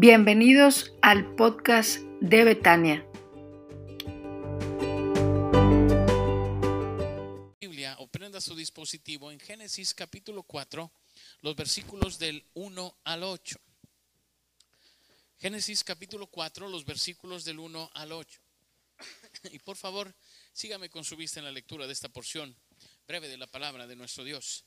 Bienvenidos al podcast de Betania. Biblia o prenda su dispositivo en Génesis capítulo 4, los versículos del 1 al 8. Génesis capítulo 4, los versículos del 1 al 8. Y por favor, sígame con su vista en la lectura de esta porción breve de la palabra de nuestro Dios.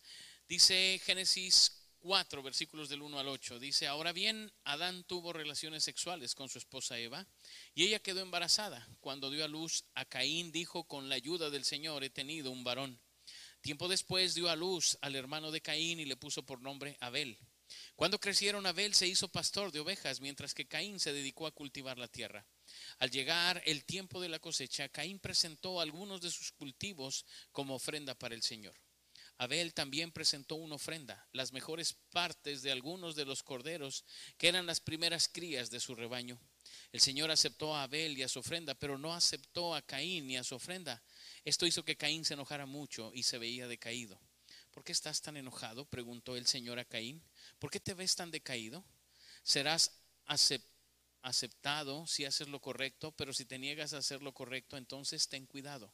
Dice Génesis 4, versículos del 1 al 8. Dice, ahora bien, Adán tuvo relaciones sexuales con su esposa Eva y ella quedó embarazada. Cuando dio a luz a Caín, dijo, con la ayuda del Señor he tenido un varón. Tiempo después dio a luz al hermano de Caín y le puso por nombre Abel. Cuando crecieron, Abel se hizo pastor de ovejas, mientras que Caín se dedicó a cultivar la tierra. Al llegar el tiempo de la cosecha, Caín presentó algunos de sus cultivos como ofrenda para el Señor. Abel también presentó una ofrenda, las mejores partes de algunos de los corderos, que eran las primeras crías de su rebaño. El Señor aceptó a Abel y a su ofrenda, pero no aceptó a Caín ni a su ofrenda. Esto hizo que Caín se enojara mucho y se veía decaído. ¿Por qué estás tan enojado? preguntó el Señor a Caín. ¿Por qué te ves tan decaído? Serás aceptado si haces lo correcto, pero si te niegas a hacer lo correcto, entonces ten cuidado.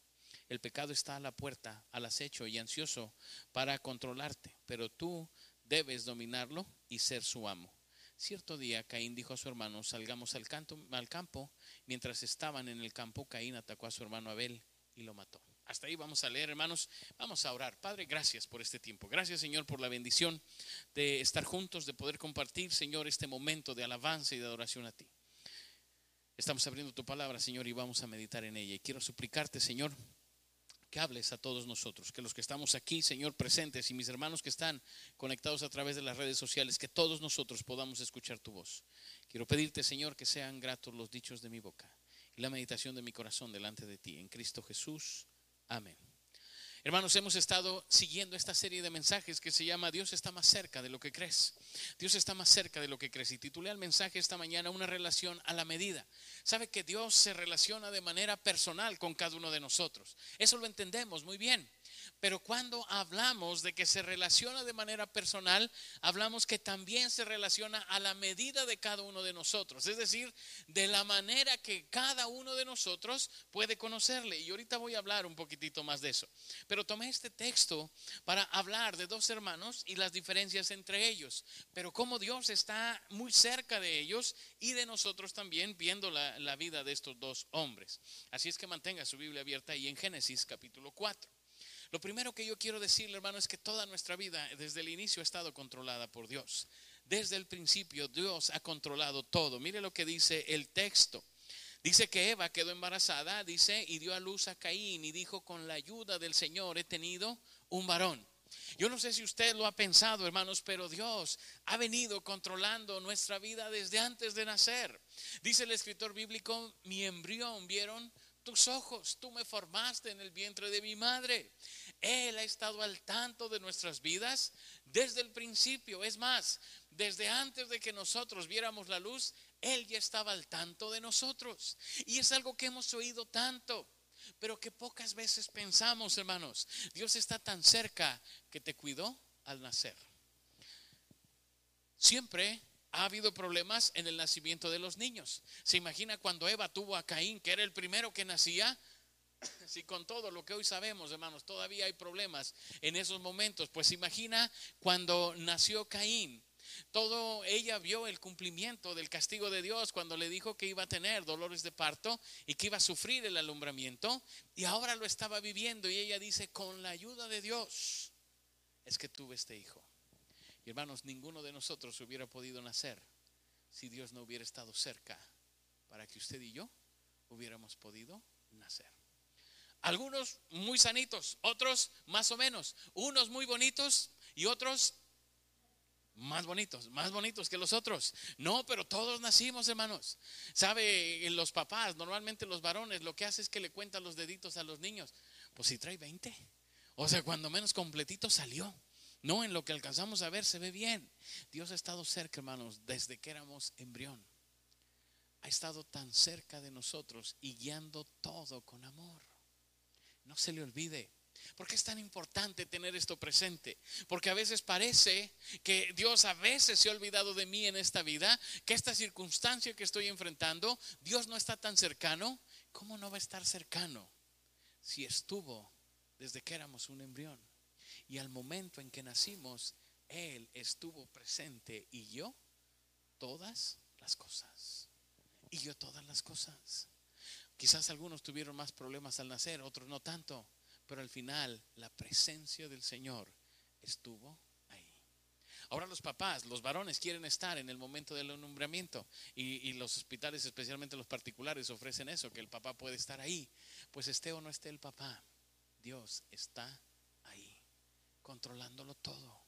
El pecado está a la puerta, al acecho y ansioso para controlarte, pero tú debes dominarlo y ser su amo. Cierto día Caín dijo a su hermano, salgamos al, campo. Mientras estaban en el campo, Caín atacó a su hermano Abel y lo mató. Hasta ahí vamos a leer, hermanos. Vamos a orar. Padre, gracias por este tiempo. Gracias, Señor, por la bendición de estar juntos, de poder compartir, Señor, este momento de alabanza y de adoración a ti. Estamos abriendo tu palabra, Señor, y vamos a meditar en ella. Y quiero suplicarte, Señor, que hables a todos nosotros, que los que estamos aquí, Señor, presentes y mis hermanos que están conectados a través de las redes sociales, que todos nosotros podamos escuchar tu voz. Quiero pedirte, Señor, que sean gratos los dichos de mi boca y la meditación de mi corazón delante de ti. En Cristo Jesús. Amén. Hermanos, hemos estado siguiendo esta serie de mensajes que se llama Dios está más cerca de lo que crees. Dios está más cerca de lo que crees. Y titulé al mensaje esta mañana una relación a la medida. Sabe que Dios se relaciona de manera personal con cada uno de nosotros. Eso lo entendemos muy bien. Pero cuando hablamos de que se relaciona de manera personal, hablamos que también se relaciona a la medida de cada uno de nosotros, es decir, de la manera que cada uno de nosotros puede conocerle. Y ahorita voy a hablar un poquitito más de eso. Pero tomé este texto para hablar de dos hermanos y las diferencias entre ellos, pero cómo Dios está muy cerca de ellos y de nosotros también viendo la, vida de estos dos hombres. Así es que mantenga su Biblia abierta ahí en Génesis capítulo 4. Lo primero que yo quiero decirle, hermano, es que toda nuestra vida desde el inicio ha estado controlada por Dios. Desde el principio Dios ha controlado todo. Mire lo que dice el texto. Dice que Eva quedó embarazada, dice, y dio a luz a Caín y dijo, con la ayuda del Señor he tenido un varón. Yo no sé si usted lo ha pensado, hermanos, pero Dios ha venido controlando nuestra vida desde antes de nacer. Dice el escritor bíblico, mi embrión, ¿vieron? Tus ojos, tú me formaste en el vientre de mi madre. Él ha estado al tanto de nuestras vidas desde el principio. Es más, desde antes de que nosotros viéramos la luz, Él ya estaba al tanto de nosotros. Y es algo que hemos oído tanto, pero que pocas veces pensamos, hermanos. Dios está tan cerca que te cuidó al nacer. Siempre ha habido problemas en el nacimiento de los niños. ¿Se imagina cuando Eva tuvo a Caín, que era el primero que nacía? Si con todo lo que hoy sabemos, hermanos, todavía hay problemas en esos momentos, pues imagina cuando nació Caín. Todo ella vio el cumplimiento del castigo de Dios cuando le dijo que iba a tener dolores de parto y que iba a sufrir el alumbramiento y ahora lo estaba viviendo y ella dice, con la ayuda de Dios es que tuve este hijo hermanos, ninguno de nosotros hubiera podido nacer si Dios no hubiera estado cerca para que usted y yo hubiéramos podido nacer. Algunos muy sanitos, otros más o menos, unos muy bonitos y otros más bonitos, más bonitos que los otros. No, pero todos nacimos, hermanos. Sabe, los papás, normalmente los varones, lo que hace es que le cuentan los deditos a los niños. Pues si trae 20. O sea, cuando menos completito salió. No, en lo que alcanzamos a ver se ve bien. Dios ha estado cerca, hermanos, desde que éramos embrión. Ha estado tan cerca de nosotros y guiando todo con amor. No se le olvide, ¿Por qué es tan importante tener esto presente? Porque a veces parece que Dios a veces se ha olvidado de mí en esta vida, que esta circunstancia que estoy enfrentando, Dios no está tan cercano. ¿Cómo no va a estar cercano si estuvo desde que éramos un embrión? Y al momento en que nacimos, Él estuvo presente y yo todas las cosas. Y yo todas las cosas. Quizás algunos tuvieron más problemas al nacer, otros no tanto, pero al final la presencia del Señor estuvo ahí. Ahora los papás, los varones quieren estar en el momento del nombramiento y, los hospitales, especialmente los particulares, ofrecen eso, que el papá puede estar ahí. Pues esté o no esté el papá, Dios está controlándolo todo.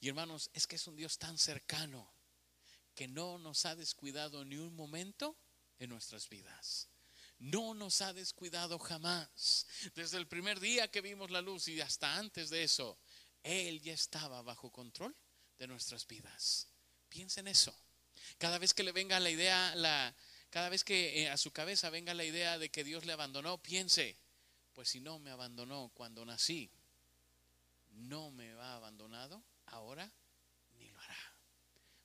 Y hermanos, es que es un Dios tan cercano que no nos ha descuidado ni un momento en nuestras vidas no nos ha descuidado jamás. Desde el primer día que vimos la luz y hasta antes de eso, Él ya estaba bajo control de nuestras vidas. Piensa en eso. Cada vez que le venga la idea, la, cada vez que eh, a su cabeza venga la idea de que Dios le abandonó, piense, pues si no me abandonó cuando nací, no me ha abandonado ni lo hará.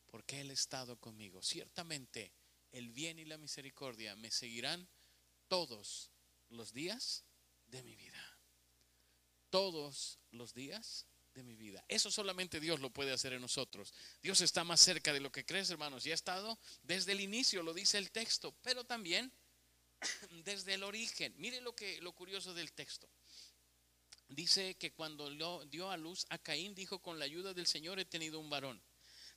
Porque Él ha estado conmigo. Ciertamente el bien y la misericordia me seguirán todos los días de mi vida. Todos los días de mi vida. Eso solamente Dios lo puede hacer en nosotros. Dios está más cerca de lo que crees, hermanos, y ha estado desde el inicio, lo dice el texto, pero también desde el origen. Mire lo que lo curioso del texto. Dice que cuando dio a luz a Caín dijo con la ayuda del Señor he tenido un varón.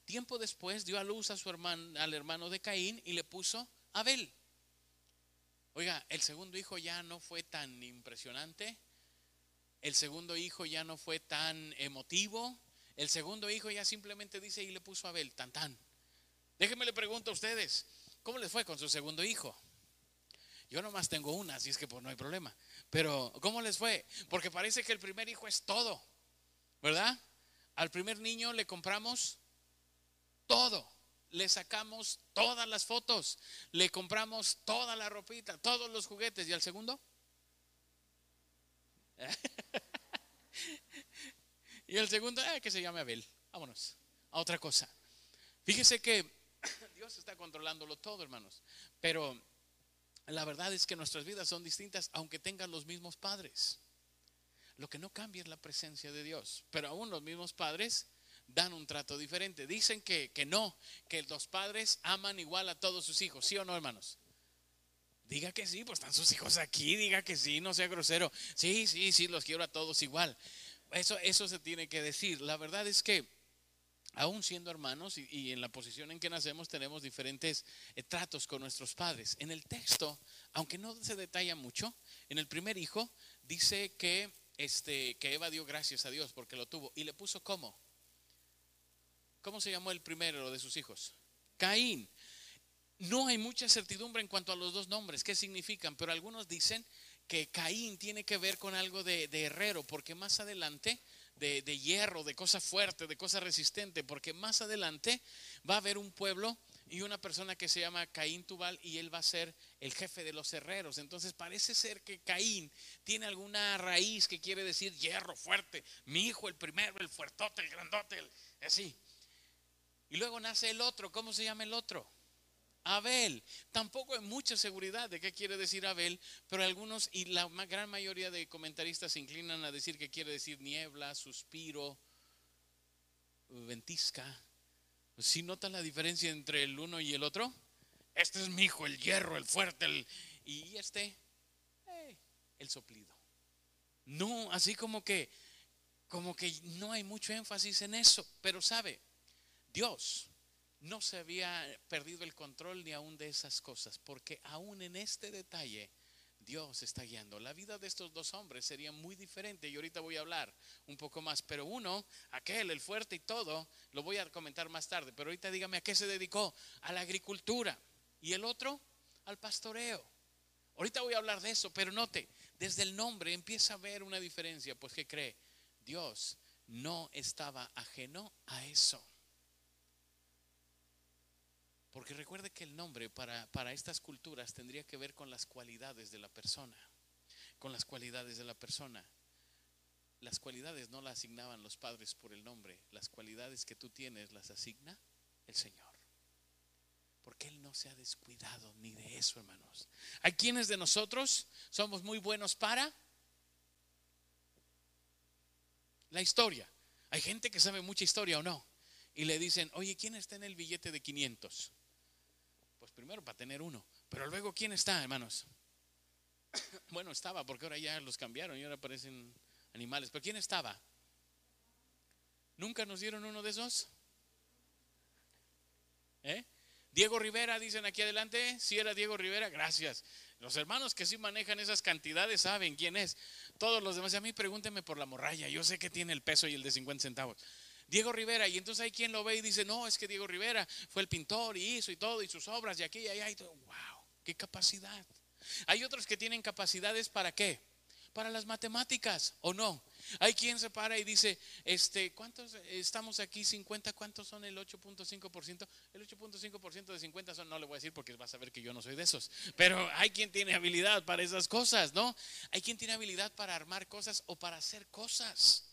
Tiempo después dio a luz a su hermano al hermano de Caín y le puso Abel. Oiga, el segundo hijo ya no fue tan impresionante. El segundo hijo ya no fue tan emotivo. El segundo hijo ya simplemente dice y le puso Abel, tan tan. Déjenme le pregunto a ustedes, ¿cómo les fue con su segundo hijo? Yo nomás tengo una, así es que pues no hay problema. Pero, ¿cómo les fue? Porque parece que el primer hijo es todo, ¿verdad? Al primer niño le compramos todo le sacamos todas las fotos, le compramos toda la ropita, todos los juguetes. ¿Y al segundo? y el segundo, eh, que se llame Abel. Vámonos a otra cosa. Fíjese que Dios está controlándolo todo, hermanos. Pero la verdad es que nuestras vidas son distintas, aunque tengan los mismos padres. Lo que no cambia es la presencia de Dios. Pero aún los mismos padres dan un trato diferente. Dicen que, que no, que los padres aman igual a todos sus hijos, ¿sí o no, hermanos? Diga que sí, pues están sus hijos aquí, diga que sí, no sea grosero. Sí, sí, sí, los quiero a todos igual. Eso, eso se tiene que decir. La verdad es que aún siendo hermanos y, en la posición en que nacemos tenemos diferentes eh, tratos con nuestros padres. En el texto, aunque no se detalla mucho, en el primer hijo dice que, este, que Eva dio gracias a Dios porque lo tuvo y le puso como ¿Cómo se llamó el primero de sus hijos? Caín. No hay mucha certidumbre en cuanto a los dos nombres, qué significan, pero algunos dicen que Caín tiene que ver con algo de, herrero, porque más adelante, de, de, hierro, de cosa fuerte, de cosa resistente, porque más adelante va a haber un pueblo y una persona que se llama Caín Tubal y él va a ser el jefe de los herreros. Entonces parece ser que Caín tiene alguna raíz que quiere decir hierro fuerte, mi hijo el primero, el fuertote, el grandote, el, así. Y luego nace el otro. ¿Cómo se llama el otro? Abel. Tampoco hay mucha seguridad de qué quiere decir Abel, pero algunos y la gran mayoría de comentaristas se inclinan a decir que quiere decir niebla, suspiro, ventisca. ¿Sí notan la diferencia entre el uno y el otro? Este es mi hijo, el hierro, el fuerte, el, y este, el soplido. No, así como que, como que no hay mucho énfasis en eso, pero sabe, Dios no se había perdido el control ni aún de esas cosas, porque aún en este detalle Dios está guiando. La vida de estos dos hombres sería muy diferente y ahorita voy a hablar un poco más, pero uno, aquel, el fuerte y todo, lo voy a comentar más tarde, pero ahorita dígame a qué se dedicó, a la agricultura y el otro al pastoreo. Ahorita voy a hablar de eso, pero note, desde el nombre empieza a ver una diferencia, pues que cree, Dios no estaba ajeno a eso. Porque recuerde que el nombre para, para estas culturas tendría que ver con las cualidades de la persona, con las cualidades de la persona. las cualidades no las asignaban los padres por el nombre, las cualidades que tú tienes las asigna el Señor. Porque Él no se ha descuidado ni de eso, hermanos. Hay quienes de nosotros somos muy buenos para la historia. Hay gente que sabe mucha historia o no. Y le dicen, oye, ¿quién está en el billete de 500? Primero para tener uno. Pero luego, ¿quién está, hermanos? Bueno, estaba, porque ahora ya los cambiaron y ahora aparecen animales. Pero ¿quién estaba? ¿Nunca nos dieron uno de esos? ¿Eh? Diego Rivera, dicen aquí adelante. Si era Diego Rivera, gracias. Los hermanos que sí manejan esas cantidades saben quién es. Todos los demás, a mí pregúntenme por la morralla. Yo sé que tiene el peso y el de 50 centavos. Diego Rivera, y entonces hay quien lo ve y dice, no, es que Diego Rivera fue el pintor y hizo y todo, y sus obras, y aquí y allá, y todo. ¡Wow! ¡Qué capacidad! Hay otros que tienen capacidades para qué? Para las matemáticas, ¿o no? Hay quien se para y dice, este, ¿cuántos estamos aquí? 50, ¿cuántos son el 8.5%? El 8.5% de 50 son, no le voy a decir porque vas a ver que yo no soy de esos, pero hay quien tiene habilidad para esas cosas, ¿no? Hay quien tiene habilidad para armar cosas o para hacer cosas.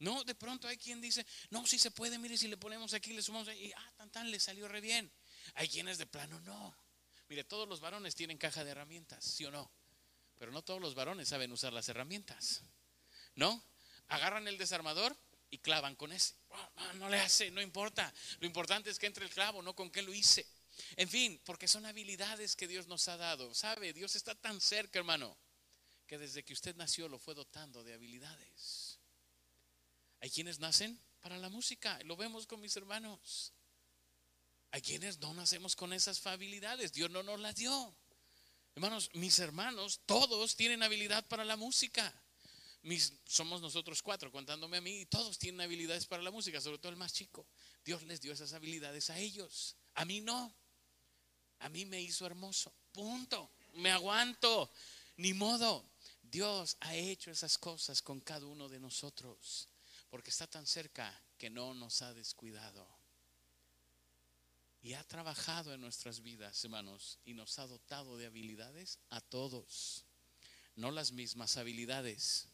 No, de pronto hay quien dice, no, si se puede, mire, si le ponemos aquí, le sumamos y ah, tan tan, le salió re bien. Hay quienes de plano no. Mire, todos los varones tienen caja de herramientas, ¿sí o no? Pero no todos los varones saben usar las herramientas. ¿No? Agarran el desarmador y clavan con ese. No le hace, no importa. Lo importante es que entre el clavo, no con qué lo hice. En fin, porque son habilidades que Dios nos ha dado. ¿Sabe? Dios está tan cerca, hermano, que desde que usted nació lo fue dotando de habilidades. Hay quienes nacen para la música, lo vemos con mis hermanos. Hay quienes no nacemos con esas habilidades, Dios no nos las dio. Hermanos, mis hermanos, todos tienen habilidad para la música. Somos nosotros cuatro, contándome a mí, y todos tienen habilidades para la música, sobre todo el más chico. Dios les dio esas habilidades a ellos. A mí no. A mí me hizo hermoso. Punto. Me aguanto. Ni modo. Dios ha hecho esas cosas con cada uno de nosotros, porque está tan cerca que no nos ha descuidado. Y ha trabajado en nuestras vidas, hermanos, y nos ha dotado de habilidades a todos. No las mismas habilidades.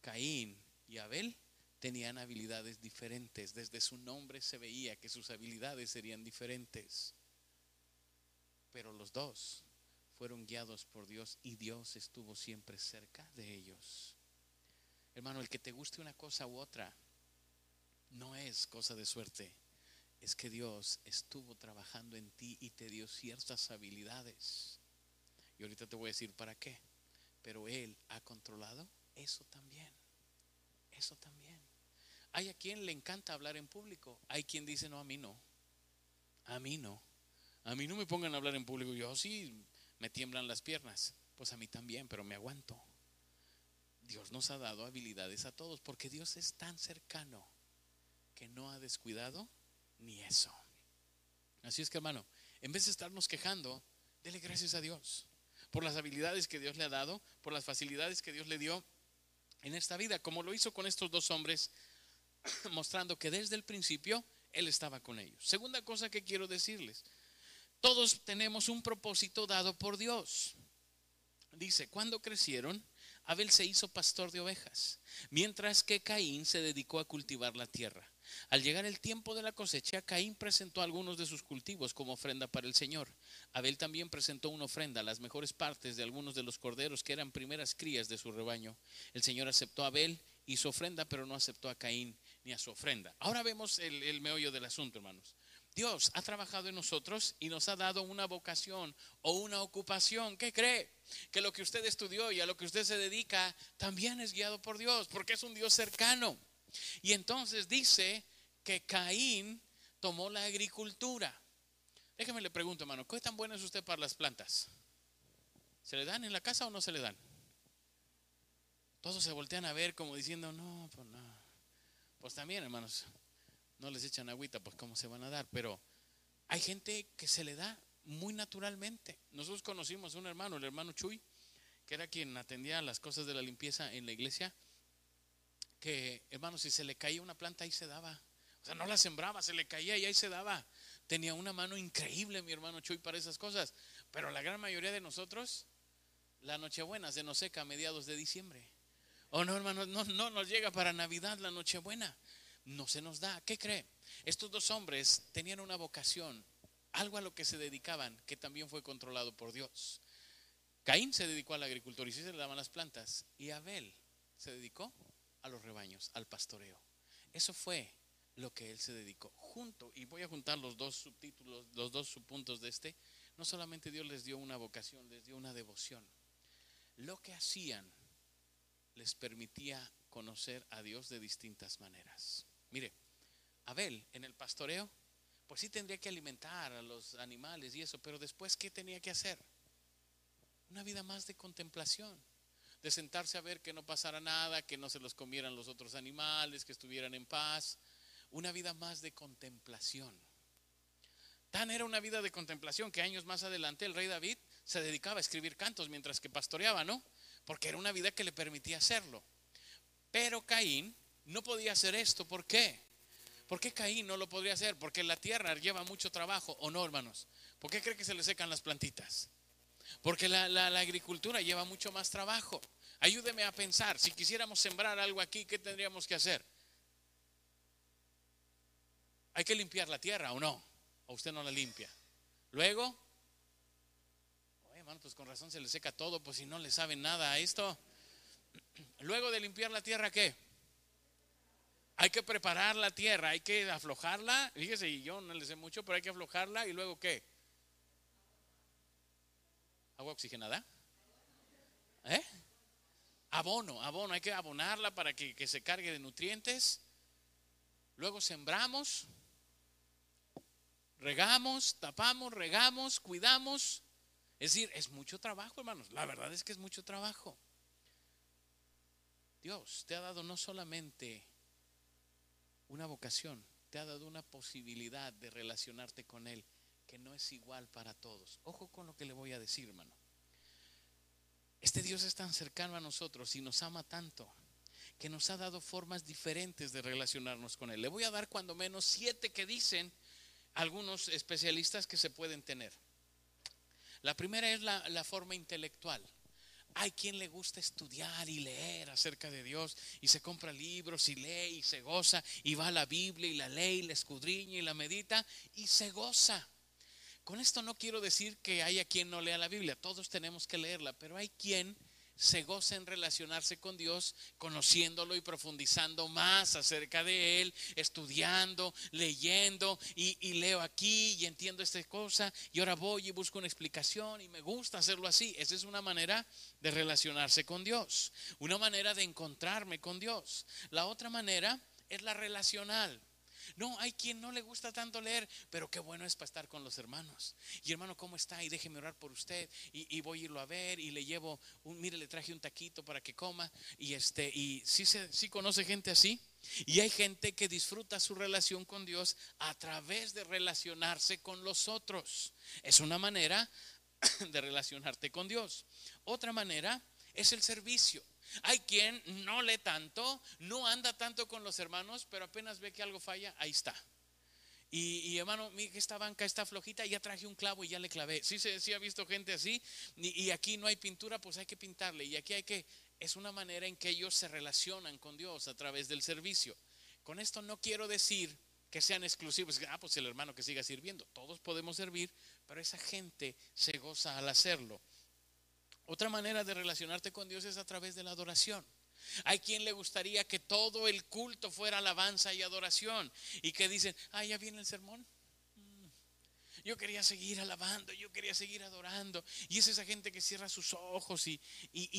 Caín y Abel tenían habilidades diferentes. Desde su nombre se veía que sus habilidades serían diferentes. Pero los dos fueron guiados por Dios y Dios estuvo siempre cerca de ellos. Hermano, el que te guste una cosa u otra no es cosa de suerte es que Dios estuvo trabajando en ti y te dio ciertas habilidades. Y ahorita te voy a decir para qué. Pero Él ha controlado eso también. Eso también. Hay a quien le encanta hablar en público. Hay quien dice, no, a mí no. A mí no. A mí no me pongan a hablar en público. Yo sí me tiemblan las piernas. Pues a mí también, pero me aguanto. Dios nos ha dado habilidades a todos porque Dios es tan cercano que no ha descuidado ni eso. Así es que hermano, en vez de estarnos quejando, dele gracias a Dios por las habilidades que Dios le ha dado, por las facilidades que Dios le dio en esta vida, como lo hizo con estos dos hombres, mostrando que desde el principio Él estaba con ellos. Segunda cosa que quiero decirles, todos tenemos un propósito dado por Dios. Dice, cuando crecieron, Abel se hizo pastor de ovejas, mientras que Caín se dedicó a cultivar la tierra. Al llegar el tiempo de la cosecha, Caín presentó algunos de sus cultivos como ofrenda para el Señor. Abel también presentó una ofrenda, las mejores partes de algunos de los corderos que eran primeras crías de su rebaño. El Señor aceptó a Abel y su ofrenda, pero no aceptó a Caín ni a su ofrenda. Ahora vemos el, el meollo del asunto, hermanos. Dios ha trabajado en nosotros y nos ha dado una vocación o una ocupación. ¿Qué cree? Que lo que usted estudió y a lo que usted se dedica también es guiado por Dios, porque es un Dios cercano. Y entonces dice que Caín tomó la agricultura. Déjeme le pregunto, hermano, ¿qué tan bueno es usted para las plantas? ¿Se le dan en la casa o no se le dan? Todos se voltean a ver como diciendo, no, pues no. Pues también, hermanos, no les echan agüita, pues cómo se van a dar. Pero hay gente que se le da muy naturalmente. Nosotros conocimos un hermano, el hermano Chuy, que era quien atendía las cosas de la limpieza en la iglesia que, hermano, si se le caía una planta, ahí se daba. O sea, no la sembraba, se le caía y ahí se daba. Tenía una mano increíble, mi hermano Chuy, para esas cosas. Pero la gran mayoría de nosotros, la Nochebuena se nos seca a mediados de diciembre. Oh, no, hermano, no, no nos llega para Navidad la Nochebuena. No se nos da. ¿Qué cree? Estos dos hombres tenían una vocación, algo a lo que se dedicaban, que también fue controlado por Dios. Caín se dedicó a la agricultura y sí se le daban las plantas. Y Abel se dedicó a los rebaños, al pastoreo. Eso fue lo que él se dedicó. Junto, y voy a juntar los dos subtítulos, los dos subpuntos de este. No solamente Dios les dio una vocación, les dio una devoción. Lo que hacían les permitía conocer a Dios de distintas maneras. Mire, Abel en el pastoreo, pues sí tendría que alimentar a los animales y eso, pero después, ¿qué tenía que hacer? Una vida más de contemplación, de sentarse a ver que no pasara nada, que no se los comieran los otros animales, que estuvieran en paz. Una vida más de contemplación. Tan era una vida de contemplación que años más adelante el rey David se dedicaba a escribir cantos mientras que pastoreaba, ¿no? Porque era una vida que le permitía hacerlo. Pero Caín no podía hacer esto. ¿Por qué? ¿Por qué Caín no lo podría hacer? Porque la tierra lleva mucho trabajo, ¿o no, hermanos? ¿Por qué cree que se le secan las plantitas? Porque la, agricultura lleva mucho más trabajo. Ayúdeme a pensar, si quisiéramos sembrar algo aquí, ¿qué tendríamos que hacer? Hay que limpiar la tierra o no, o usted no la limpia. Luego, oye, hermano, pues con razón se le seca todo, pues si no le saben nada a esto. Luego de limpiar la tierra, ¿qué? Hay que preparar la tierra, hay que aflojarla. Fíjese, y yo no le sé mucho, pero hay que aflojarla y luego ¿qué? ¿Agua oxigenada? ¿Eh? Abono, abono, hay que abonarla para que, que se cargue de nutrientes. Luego sembramos, regamos, tapamos, regamos, cuidamos. Es decir, es mucho trabajo, hermanos. La verdad es que es mucho trabajo. Dios te ha dado no solamente una vocación, te ha dado una posibilidad de relacionarte con Él que no es igual para todos. Ojo con lo que le voy a decir, hermano. Este Dios es tan cercano a nosotros y nos ama tanto que nos ha dado formas diferentes de relacionarnos con Él. Le voy a dar cuando menos siete que dicen algunos especialistas que se pueden tener. La primera es la, la forma intelectual. Hay quien le gusta estudiar y leer acerca de Dios y se compra libros y lee y se goza y va a la Biblia y la lee y la escudriña y la medita y se goza. Con esto no quiero decir que haya quien no lea la Biblia, todos tenemos que leerla, pero hay quien se goza en relacionarse con Dios, conociéndolo y profundizando más acerca de Él, estudiando, leyendo y, leo aquí y entiendo esta cosa y ahora voy y busco una explicación y me gusta hacerlo así. Esa es una manera de relacionarse con Dios, una manera de encontrarme con Dios. La otra manera es la relacional. No, hay quien no le gusta tanto leer, pero qué bueno es para estar con los hermanos. Y hermano, ¿cómo está? Y déjeme orar por usted. Y, voy a irlo a ver y le llevo, un, mire, le traje un taquito para que coma. Y este, y sí, se, sí conoce gente así. Y hay gente que disfruta su relación con Dios a través de relacionarse con los otros. Es una manera de relacionarte con Dios. Otra manera es el servicio. Hay quien no lee tanto, no anda tanto con los hermanos, pero apenas ve que algo falla, ahí está. Y, hermano, esta banca está flojita, ya traje un clavo y ya le clavé. Sí, sí, ha visto gente así. Y, y, aquí no hay pintura, pues hay que pintarle. Y aquí hay que, es una manera en que ellos se relacionan con Dios a través del servicio. Con esto no quiero decir que sean exclusivos. Ah, pues el hermano que siga sirviendo. Todos podemos servir, pero esa gente se goza al hacerlo. Otra manera de relacionarte con Dios es a través de la adoración. Hay quien le gustaría que todo el culto fuera alabanza y adoración y que dicen, ah, ya viene el sermón. Yo quería seguir alabando, yo quería seguir adorando. Y es esa gente que cierra sus ojos y,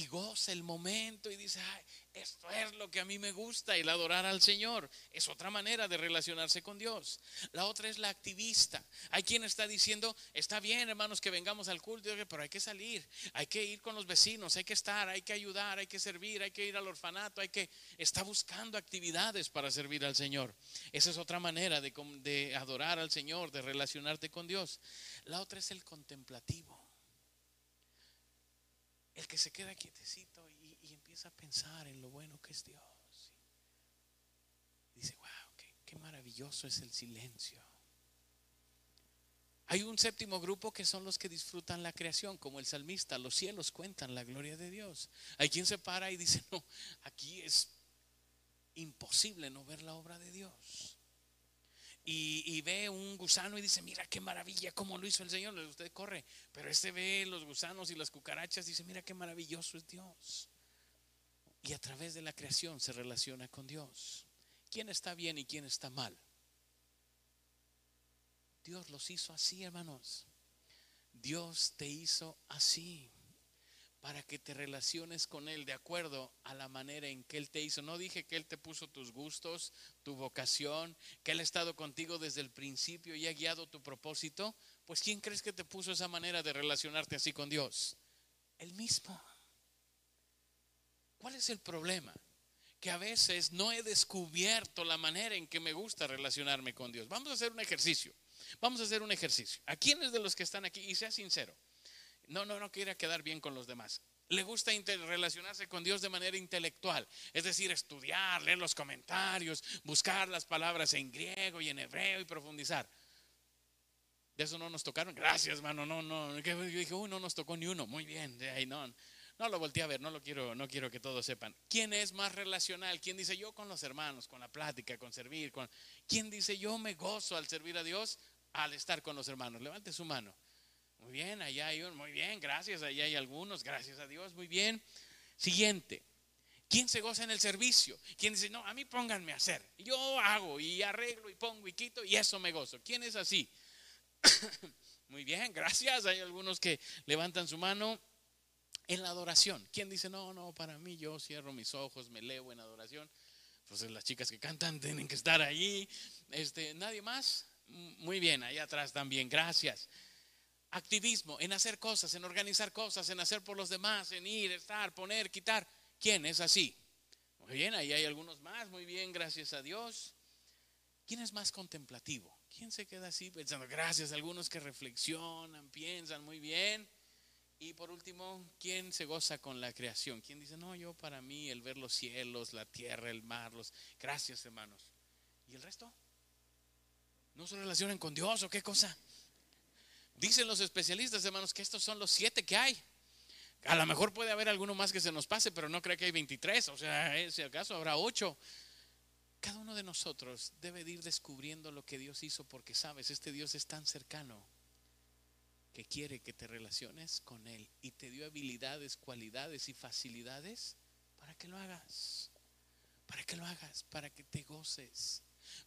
goza el momento y dice, Ay, esto es lo que a mí me gusta, el adorar al Señor. Es otra manera de relacionarse con Dios. La otra es la activista. Hay quien está diciendo, está bien hermanos que vengamos al culto, pero hay que salir, hay que ir con los vecinos, hay que estar, hay que ayudar, hay que servir, hay que ir al orfanato, hay que, está buscando actividades para servir al Señor. Esa es otra manera de, de adorar al Señor, de relacionarte con Dios. La otra es el contemplativo. El que se queda quietecito empieza a pensar en lo bueno que es Dios. Dice, wow, qué, maravilloso es el silencio. Hay un séptimo grupo que son los que disfrutan la creación, como el salmista, los cielos cuentan la gloria de Dios. Hay quien se para y dice, no, aquí es imposible no ver la obra de Dios. Y, ve un gusano y dice, mira qué maravilla, cómo lo hizo el Señor. Usted corre, pero este ve los gusanos y las cucarachas y dice, mira qué maravilloso es Dios. Y a través de la creación se relaciona con Dios. ¿Quién está bien y quién está mal? Dios los hizo así, hermanos. Dios te hizo así para que te relaciones con Él de acuerdo a la manera en que Él te hizo. No dije que Él te puso tus gustos, tu vocación, que Él ha estado contigo desde el principio y ha guiado tu propósito. Pues ¿quién crees que te puso esa manera de relacionarte así con Dios? El mismo. ¿Cuál es el problema? Que a veces no he descubierto la manera en que me gusta relacionarme con Dios. Vamos a hacer un ejercicio. Vamos a hacer un ejercicio. ¿A quiénes de los que están aquí? Y sea sincero. No, no, no quiera quedar bien con los demás. Le gusta relacionarse con Dios de manera intelectual, es decir, estudiar, leer los comentarios, buscar las palabras en griego y en hebreo y profundizar. De eso no nos tocaron. Gracias, hermano. No, no. Yo dije, uy, no nos tocó ni uno. Muy bien. Ahí no. No lo volteé a ver, no lo quiero, no quiero que todos sepan. ¿Quién es más relacional? ¿Quién dice yo con los hermanos, con la plática, con servir? Con... ¿Quién dice yo me gozo al servir a Dios? al estar con los hermanos. Levante su mano. Muy bien, allá hay un, muy bien, gracias, allá hay algunos, gracias a Dios, muy bien. Siguiente, ¿quién se goza en el servicio? ¿Quién dice, no, a mí pónganme a hacer? Yo hago y arreglo y pongo y quito y eso me gozo. ¿Quién es así? muy bien, gracias. Hay algunos que levantan su mano en la adoración. ¿Quién dice, no, no, para mí yo cierro mis ojos, me leo en adoración? Pues las chicas que cantan tienen que estar allí. Este, ¿Nadie más? Muy bien, ahí atrás también, gracias. Activismo, en hacer cosas, en organizar cosas, en hacer por los demás, en ir, estar, poner, quitar. ¿Quién es así? Muy bien, ahí hay algunos más, muy bien, gracias a Dios. ¿Quién es más contemplativo? ¿Quién se queda así pensando? Gracias, algunos que reflexionan, piensan muy bien. Y por último, ¿quién se goza con la creación? ¿Quién dice, no, yo para mí el ver los cielos, la tierra, el mar, los... Gracias, hermanos. ¿Y el resto? ¿No se relacionan con Dios o qué cosa? Dicen los especialistas, hermanos, que estos son los siete que hay. A lo mejor puede haber alguno más que se nos pase, pero no creo que hay 23. O sea, eh, si acaso habrá ocho. Cada uno de nosotros debe ir descubriendo lo que Dios hizo porque sabes, este Dios es tan cercano que quiere que te relaciones con Él y te dio habilidades, cualidades y facilidades para que lo hagas. Para que lo hagas, para que te goces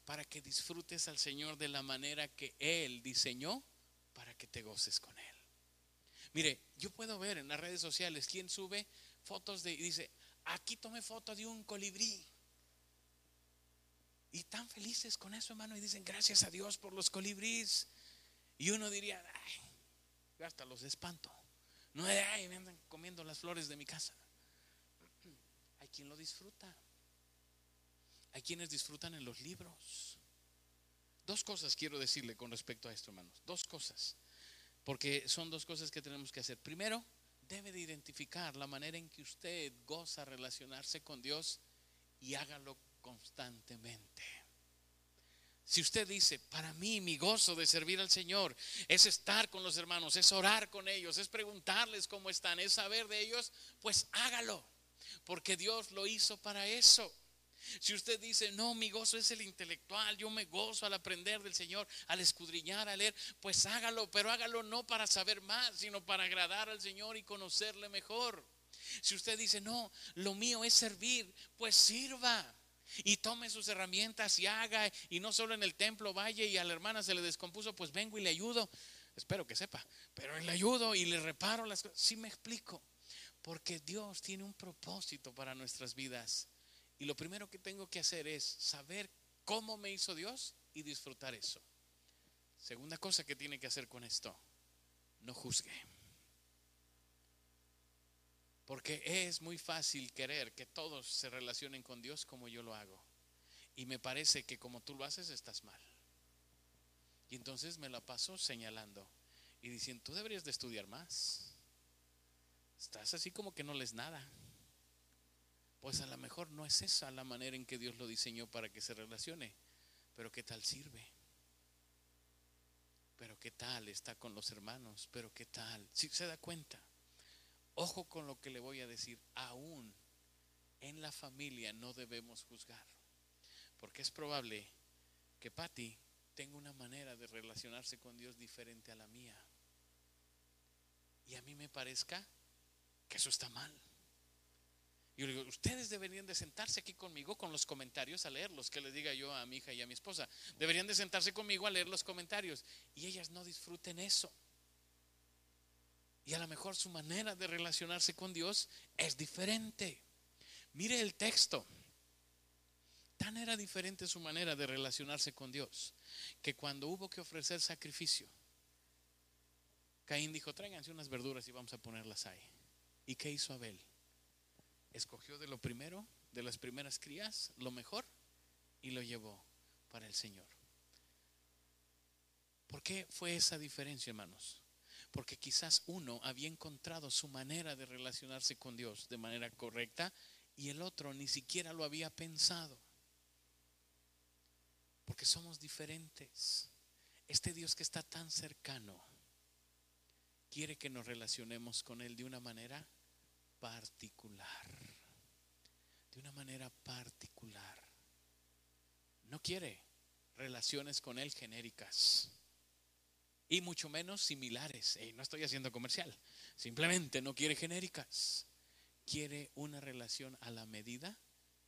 para que disfrutes al Señor de la manera que Él diseñó para que te goces con Él. Mire, yo puedo ver en las redes sociales quién sube fotos de y dice, aquí tomé foto de un colibrí. Y tan felices con eso, hermano, y dicen, gracias a Dios por los colibríes. Y uno diría, ay, hasta los espanto. No, ay, me andan comiendo las flores de mi casa. Hay quien lo disfruta. Hay quienes disfrutan en los libros. Dos cosas quiero decirle con respecto a esto, hermanos. Dos cosas. Porque son dos cosas que tenemos que hacer. Primero, debe de identificar la manera en que usted goza relacionarse con Dios y hágalo constantemente. Si usted dice, para mí mi gozo de servir al Señor es estar con los hermanos, es orar con ellos, es preguntarles cómo están, es saber de ellos, pues hágalo, porque Dios lo hizo para eso. Si usted dice, no, mi gozo es el intelectual, yo me gozo al aprender del Señor, al escudriñar, a leer, pues hágalo, pero hágalo no para saber más, sino para agradar al Señor y conocerle mejor. Si usted dice, no, lo mío es servir, pues sirva. Y tome sus herramientas y haga, y no solo en el templo vaya y a la hermana se le descompuso, pues vengo y le ayudo. Espero que sepa, pero le ayudo y le reparo las cosas. Sí me explico, porque Dios tiene un propósito para nuestras vidas. Y lo primero que tengo que hacer es saber cómo me hizo Dios y disfrutar eso. Segunda cosa que tiene que hacer con esto, no juzgue. Porque es muy fácil querer que todos se relacionen con Dios como yo lo hago. Y me parece que como tú lo haces estás mal. Y entonces me la paso señalando y diciendo, tú deberías de estudiar más. Estás así como que no lees nada. Pues a lo mejor no es esa la manera en que Dios lo diseñó para que se relacione, pero ¿qué tal sirve? pero ¿qué tal está con los hermanos? Pero ¿qué tal? Si se da cuenta, ojo con lo que le voy a decir, aún en la familia no debemos juzgar, porque es probable que Patty tenga una manera de relacionarse con Dios diferente a la mía. Y a mí me parezca que eso está mal. Yo le digo, ustedes deberían de sentarse aquí conmigo con los comentarios a leerlos, que les diga yo a mi hija y a mi esposa. Deberían de sentarse conmigo a leer los comentarios. Y ellas no disfruten eso. Y a lo mejor su manera de relacionarse con Dios es diferente. Mire el texto. Tan era diferente su manera de relacionarse con Dios que cuando hubo que ofrecer sacrificio, Caín dijo, tráiganse unas verduras y vamos a ponerlas ahí. ¿Y qué hizo Abel? escogió de lo primero, de las primeras crías, lo mejor, y lo llevó para el Señor. ¿Por qué fue esa diferencia, hermanos? Porque quizás uno había encontrado su manera de relacionarse con Dios de manera correcta y el otro ni siquiera lo había pensado. Porque somos diferentes. Este Dios que está tan cercano quiere que nos relacionemos con Él de una manera particular. De una manera particular. No quiere relaciones con Él genéricas. Y mucho menos similares. no estoy haciendo comercial. Simplemente no quiere genéricas. Quiere una relación a la medida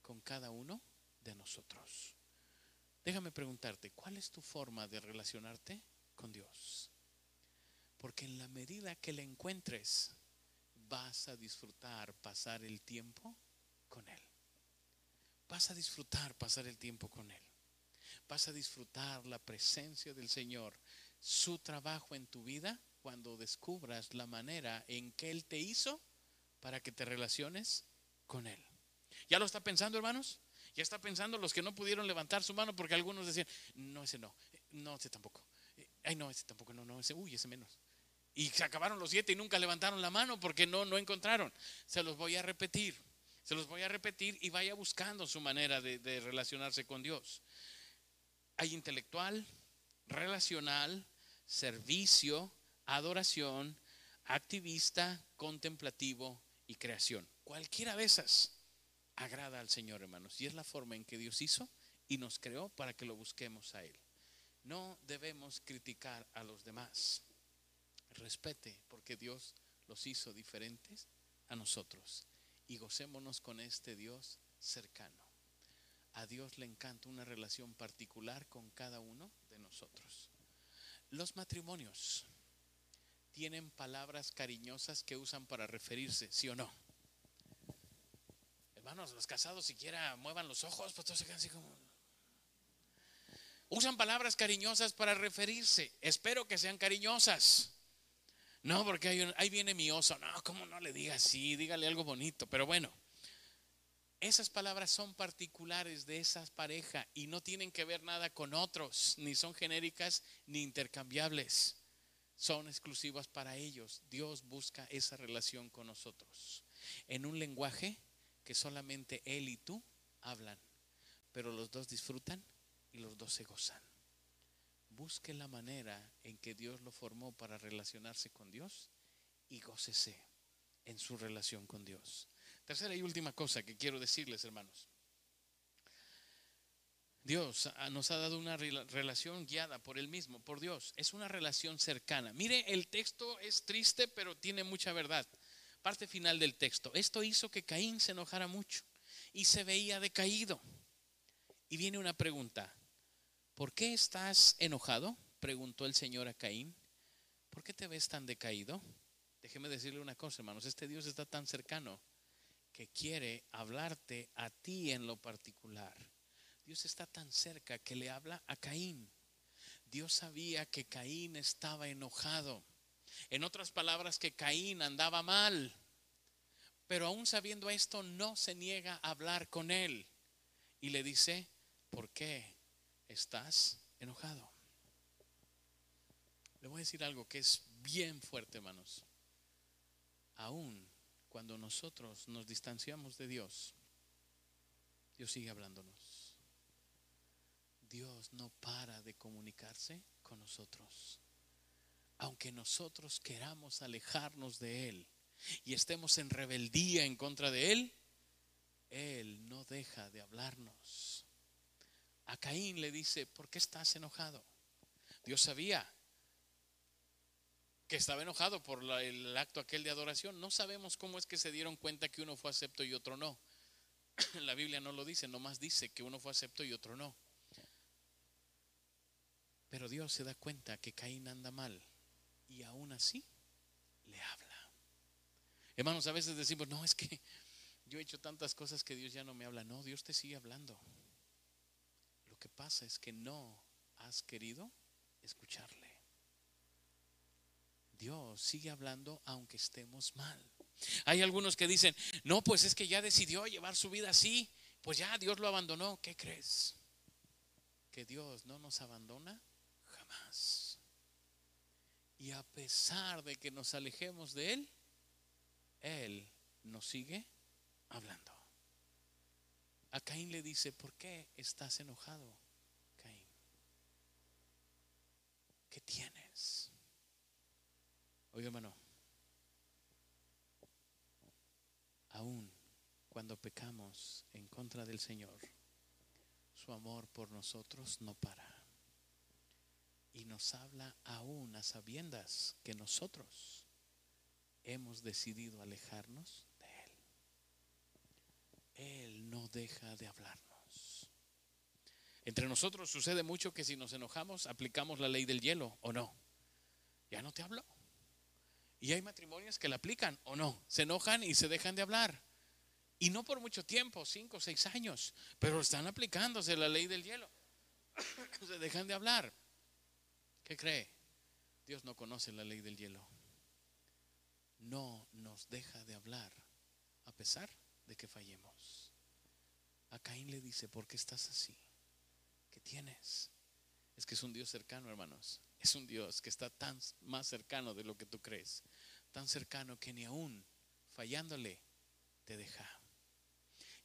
con cada uno de nosotros. Déjame preguntarte, ¿cuál es tu forma de relacionarte con Dios? Porque en la medida que le encuentres, vas a disfrutar pasar el tiempo con Él. Vas a disfrutar pasar el tiempo con Él. Vas a disfrutar la presencia del Señor, su trabajo en tu vida cuando descubras la manera en que Él te hizo para que te relaciones con Él. ¿Ya lo está pensando, hermanos? Ya está pensando los que no pudieron levantar su mano porque algunos decían, no, ese no, no, ese tampoco. Ay, no, ese tampoco, no, no, ese, uy, ese menos. Y se acabaron los siete y nunca levantaron la mano porque no, no encontraron. Se los voy a repetir. Se los voy a repetir y vaya buscando su manera de, de relacionarse con Dios. Hay intelectual, relacional, servicio, adoración, activista, contemplativo y creación. Cualquiera de esas agrada al Señor, hermanos. Y es la forma en que Dios hizo y nos creó para que lo busquemos a Él. No debemos criticar a los demás respete, porque Dios los hizo diferentes a nosotros. Y gocémonos con este Dios cercano. A Dios le encanta una relación particular con cada uno de nosotros. Los matrimonios tienen palabras cariñosas que usan para referirse, ¿sí o no? Hermanos, los casados siquiera muevan los ojos, pues todos se quedan así como... Usan palabras cariñosas para referirse. Espero que sean cariñosas. No, porque ahí viene mi oso. No, ¿cómo no le diga así? Dígale algo bonito. Pero bueno, esas palabras son particulares de esa pareja y no tienen que ver nada con otros, ni son genéricas ni intercambiables. Son exclusivas para ellos. Dios busca esa relación con nosotros en un lenguaje que solamente Él y tú hablan, pero los dos disfrutan y los dos se gozan busque la manera en que Dios lo formó para relacionarse con Dios y gócese en su relación con Dios. Tercera y última cosa que quiero decirles, hermanos. Dios nos ha dado una relación guiada por Él mismo, por Dios. Es una relación cercana. Mire, el texto es triste, pero tiene mucha verdad. Parte final del texto. Esto hizo que Caín se enojara mucho y se veía decaído. Y viene una pregunta. ¿Por qué estás enojado? preguntó el Señor a Caín. ¿Por qué te ves tan decaído? Déjeme decirle una cosa, hermanos. Este Dios está tan cercano que quiere hablarte a ti en lo particular. Dios está tan cerca que le habla a Caín. Dios sabía que Caín estaba enojado. En otras palabras, que Caín andaba mal. Pero aún sabiendo esto, no se niega a hablar con él. Y le dice, ¿por qué estás enojado. Le voy a decir algo que es bien fuerte, hermanos. Aún cuando nosotros nos distanciamos de Dios, Dios sigue hablándonos. Dios no para de comunicarse con nosotros. aunque nosotros queramos alejarnos de Él y estemos en rebeldía en contra de Él, Él no deja de hablarnos. A Caín le dice, ¿por qué estás enojado? Dios sabía que estaba enojado por el acto aquel de adoración. No sabemos cómo es que se dieron cuenta que uno fue acepto y otro no. La Biblia no lo dice, nomás dice que uno fue acepto y otro no. Pero Dios se da cuenta que Caín anda mal y aún así le habla. Hermanos, a veces decimos, no, es que yo he hecho tantas cosas que Dios ya no me habla. No, Dios te sigue hablando. Lo que pasa es que no has querido escucharle. Dios sigue hablando aunque estemos mal. Hay algunos que dicen, no, pues es que ya decidió llevar su vida así, pues ya Dios lo abandonó. ¿Qué crees? Que Dios no nos abandona jamás. Y a pesar de que nos alejemos de Él, Él nos sigue hablando. A Caín le dice, ¿por qué estás enojado, Caín? ¿Qué tienes? Oye, hermano, aún cuando pecamos en contra del Señor, su amor por nosotros no para. Y nos habla aún a sabiendas que nosotros hemos decidido alejarnos de Él. Él no deja de hablarnos. Entre nosotros sucede mucho que si nos enojamos aplicamos la ley del hielo o no. Ya no te hablo. Y hay matrimonios que la aplican o no. Se enojan y se dejan de hablar. Y no por mucho tiempo, cinco o seis años, pero están aplicándose la ley del hielo. se dejan de hablar. ¿Qué cree? Dios no conoce la ley del hielo. No nos deja de hablar a pesar de que fallemos. A Caín le dice, ¿por qué estás así? ¿Qué tienes? Es que es un Dios cercano, hermanos. Es un Dios que está tan más cercano de lo que tú crees. Tan cercano que ni aún fallándole te deja.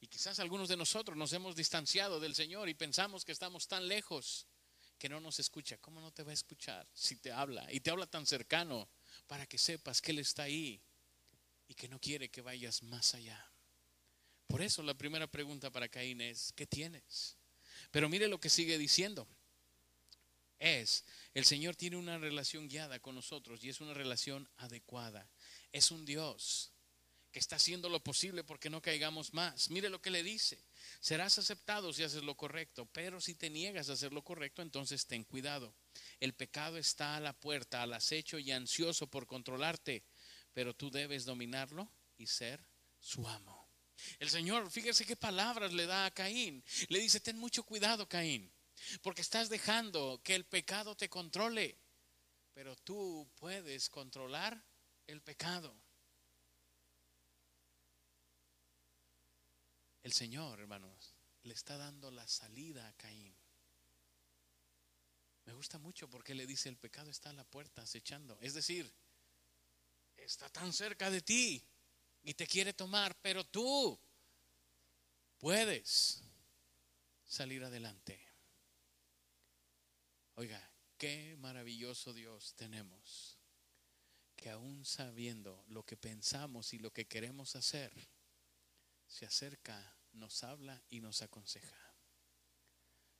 Y quizás algunos de nosotros nos hemos distanciado del Señor y pensamos que estamos tan lejos que no nos escucha. ¿Cómo no te va a escuchar si te habla? Y te habla tan cercano para que sepas que Él está ahí y que no quiere que vayas más allá. Por eso la primera pregunta para Caín es, ¿qué tienes? Pero mire lo que sigue diciendo es, el Señor tiene una relación guiada con nosotros y es una relación adecuada. Es un Dios que está haciendo lo posible porque no caigamos más. Mire lo que le dice. Serás aceptado si haces lo correcto, pero si te niegas a hacer lo correcto, entonces ten cuidado. El pecado está a la puerta, al acecho y ansioso por controlarte, pero tú debes dominarlo y ser su amo. El Señor, fíjese qué palabras le da a Caín. Le dice, ten mucho cuidado, Caín. Porque estás dejando que el pecado te controle. Pero tú puedes controlar el pecado. El Señor, hermanos, le está dando la salida a Caín. Me gusta mucho porque le dice, el pecado está a la puerta acechando. Es decir, está tan cerca de ti y te quiere tomar, pero tú puedes salir adelante. Oiga, qué maravilloso Dios tenemos, que aún sabiendo lo que pensamos y lo que queremos hacer, se acerca, nos habla y nos aconseja.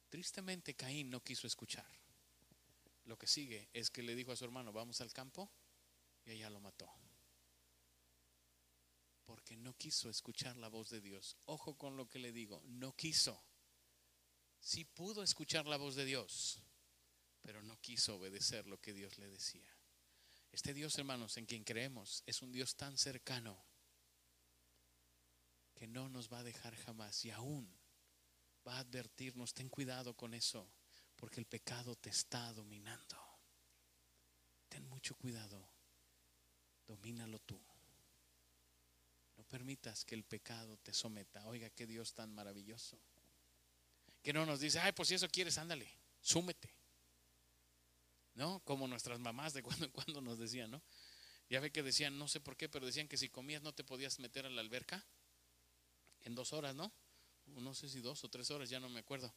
Tristemente Caín no quiso escuchar. Lo que sigue es que le dijo a su hermano, vamos al campo, y ella lo mató. Porque no quiso escuchar la voz de Dios. Ojo con lo que le digo, no quiso. Sí pudo escuchar la voz de Dios, pero no quiso obedecer lo que Dios le decía. Este Dios, hermanos, en quien creemos, es un Dios tan cercano que no nos va a dejar jamás y aún va a advertirnos, ten cuidado con eso, porque el pecado te está dominando. Ten mucho cuidado, domínalo tú. No permitas que el pecado te someta. Oiga, qué Dios tan maravilloso. Que no nos dice, ay, pues si eso quieres, ándale, súmete. ¿No? Como nuestras mamás de cuando en cuando nos decían, ¿no? Ya ve que decían, no sé por qué, pero decían que si comías no te podías meter a la alberca en dos horas, ¿no? No sé si dos o tres horas, ya no me acuerdo.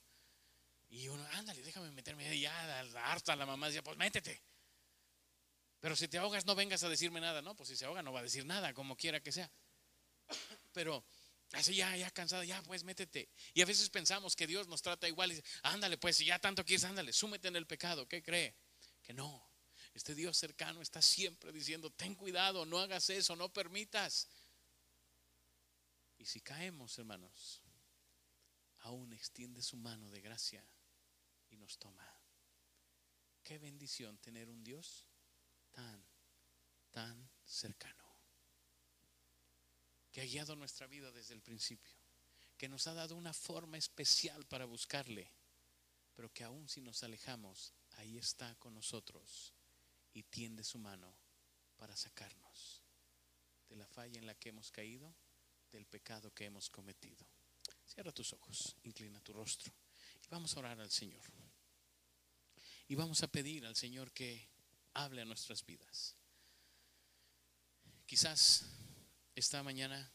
Y uno, ándale, déjame meterme. Y ya harta la mamá decía, pues métete. Pero si te ahogas, no vengas a decirme nada. No, pues si se ahoga, no va a decir nada, como quiera que sea. Pero así ya, ya cansado, ya pues métete. Y a veces pensamos que Dios nos trata igual y dice, ándale, pues si ya tanto quieres, ándale, súmete en el pecado. ¿Qué cree? No. Este Dios cercano está siempre diciendo, ten cuidado, no hagas eso, no permitas. Y si caemos, hermanos, aún extiende su mano de gracia y nos toma. Qué bendición tener un Dios tan, tan cercano, que ha guiado nuestra vida desde el principio, que nos ha dado una forma especial para buscarle, pero que aún si nos alejamos, ahí está con nosotros y tiende su mano para sacarnos de la falla en la que hemos caído, del pecado que hemos cometido. Cierra tus ojos, inclina tu rostro y vamos a orar al Señor. Y vamos a pedir al Señor que hable a nuestras vidas. Quizás esta mañana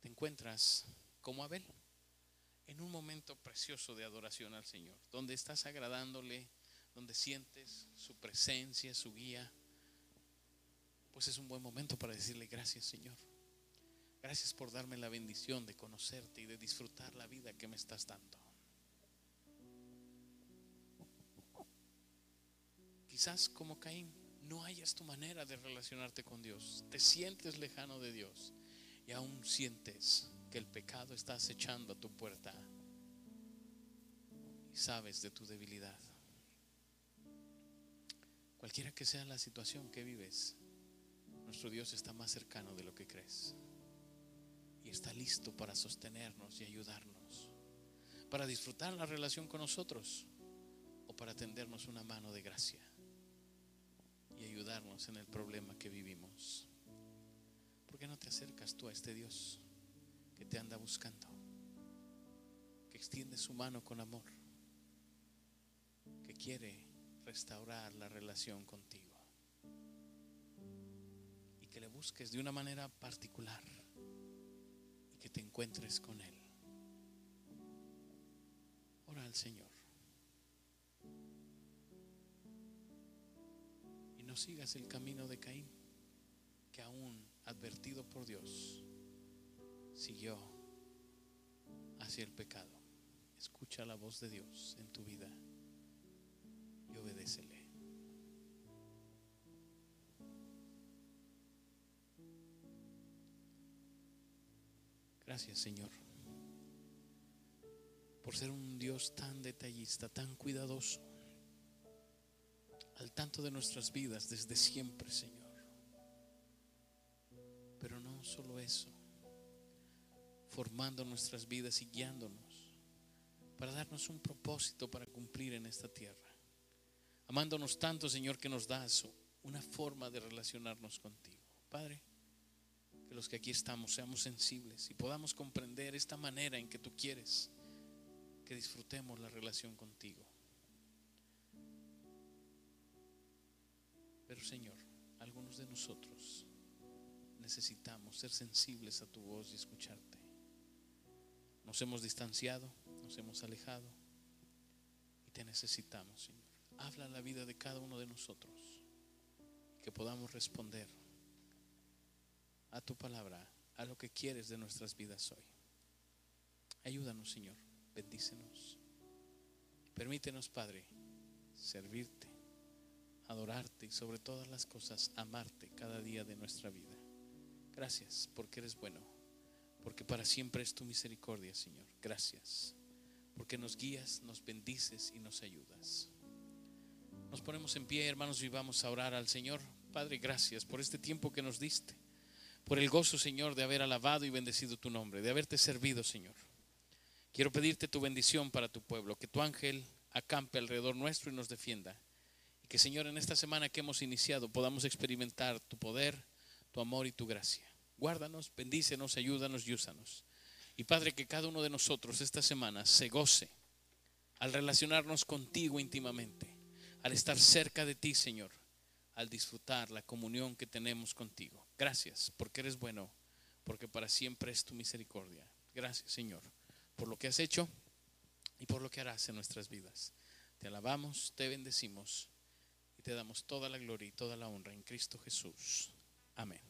te encuentras como Abel, en un momento precioso de adoración al Señor, donde estás agradándole, donde sientes su presencia, su guía. Pues es un buen momento para decirle gracias, Señor. Gracias por darme la bendición de conocerte y de disfrutar la vida que me estás dando. Quizás como Caín no hayas tu manera de relacionarte con Dios. Te sientes lejano de Dios y aún sientes que el pecado está acechando a tu puerta y sabes de tu debilidad. Cualquiera que sea la situación que vives, nuestro Dios está más cercano de lo que crees y está listo para sostenernos y ayudarnos, para disfrutar la relación con nosotros o para tendernos una mano de gracia y ayudarnos en el problema que vivimos. ¿Por qué no te acercas tú a este Dios que te anda buscando? Que extiende su mano con amor, que quiere restaurar la relación contigo y que le busques de una manera particular y que te encuentres con Él. Ora al Señor. no sigas el camino de Caín, que aún advertido por Dios, siguió hacia el pecado. Escucha la voz de Dios en tu vida y obedécele. Gracias Señor por ser un Dios tan detallista, tan cuidadoso al tanto de nuestras vidas desde siempre, Señor. Pero no solo eso, formando nuestras vidas y guiándonos para darnos un propósito para cumplir en esta tierra. Amándonos tanto, Señor, que nos das una forma de relacionarnos contigo. Padre, que los que aquí estamos seamos sensibles y podamos comprender esta manera en que tú quieres que disfrutemos la relación contigo. Pero Señor, algunos de nosotros necesitamos ser sensibles a tu voz y escucharte. Nos hemos distanciado, nos hemos alejado y te necesitamos, Señor. Habla la vida de cada uno de nosotros que podamos responder a tu palabra, a lo que quieres de nuestras vidas hoy. Ayúdanos, Señor, bendícenos. Permítenos, Padre, servirte adorarte y sobre todas las cosas amarte cada día de nuestra vida. Gracias porque eres bueno, porque para siempre es tu misericordia, Señor. Gracias porque nos guías, nos bendices y nos ayudas. Nos ponemos en pie, hermanos, y vamos a orar al Señor. Padre, gracias por este tiempo que nos diste, por el gozo, Señor, de haber alabado y bendecido tu nombre, de haberte servido, Señor. Quiero pedirte tu bendición para tu pueblo, que tu ángel acampe alrededor nuestro y nos defienda que Señor, en esta semana que hemos iniciado podamos experimentar tu poder, tu amor y tu gracia. Guárdanos, bendícenos, ayúdanos y úsanos. Y Padre, que cada uno de nosotros esta semana se goce al relacionarnos contigo íntimamente, al estar cerca de ti, Señor, al disfrutar la comunión que tenemos contigo. Gracias, porque eres bueno, porque para siempre es tu misericordia. Gracias, Señor, por lo que has hecho y por lo que harás en nuestras vidas. Te alabamos, te bendecimos Y te damos toda la gloria y toda la honra en Cristo Jesús. Amén.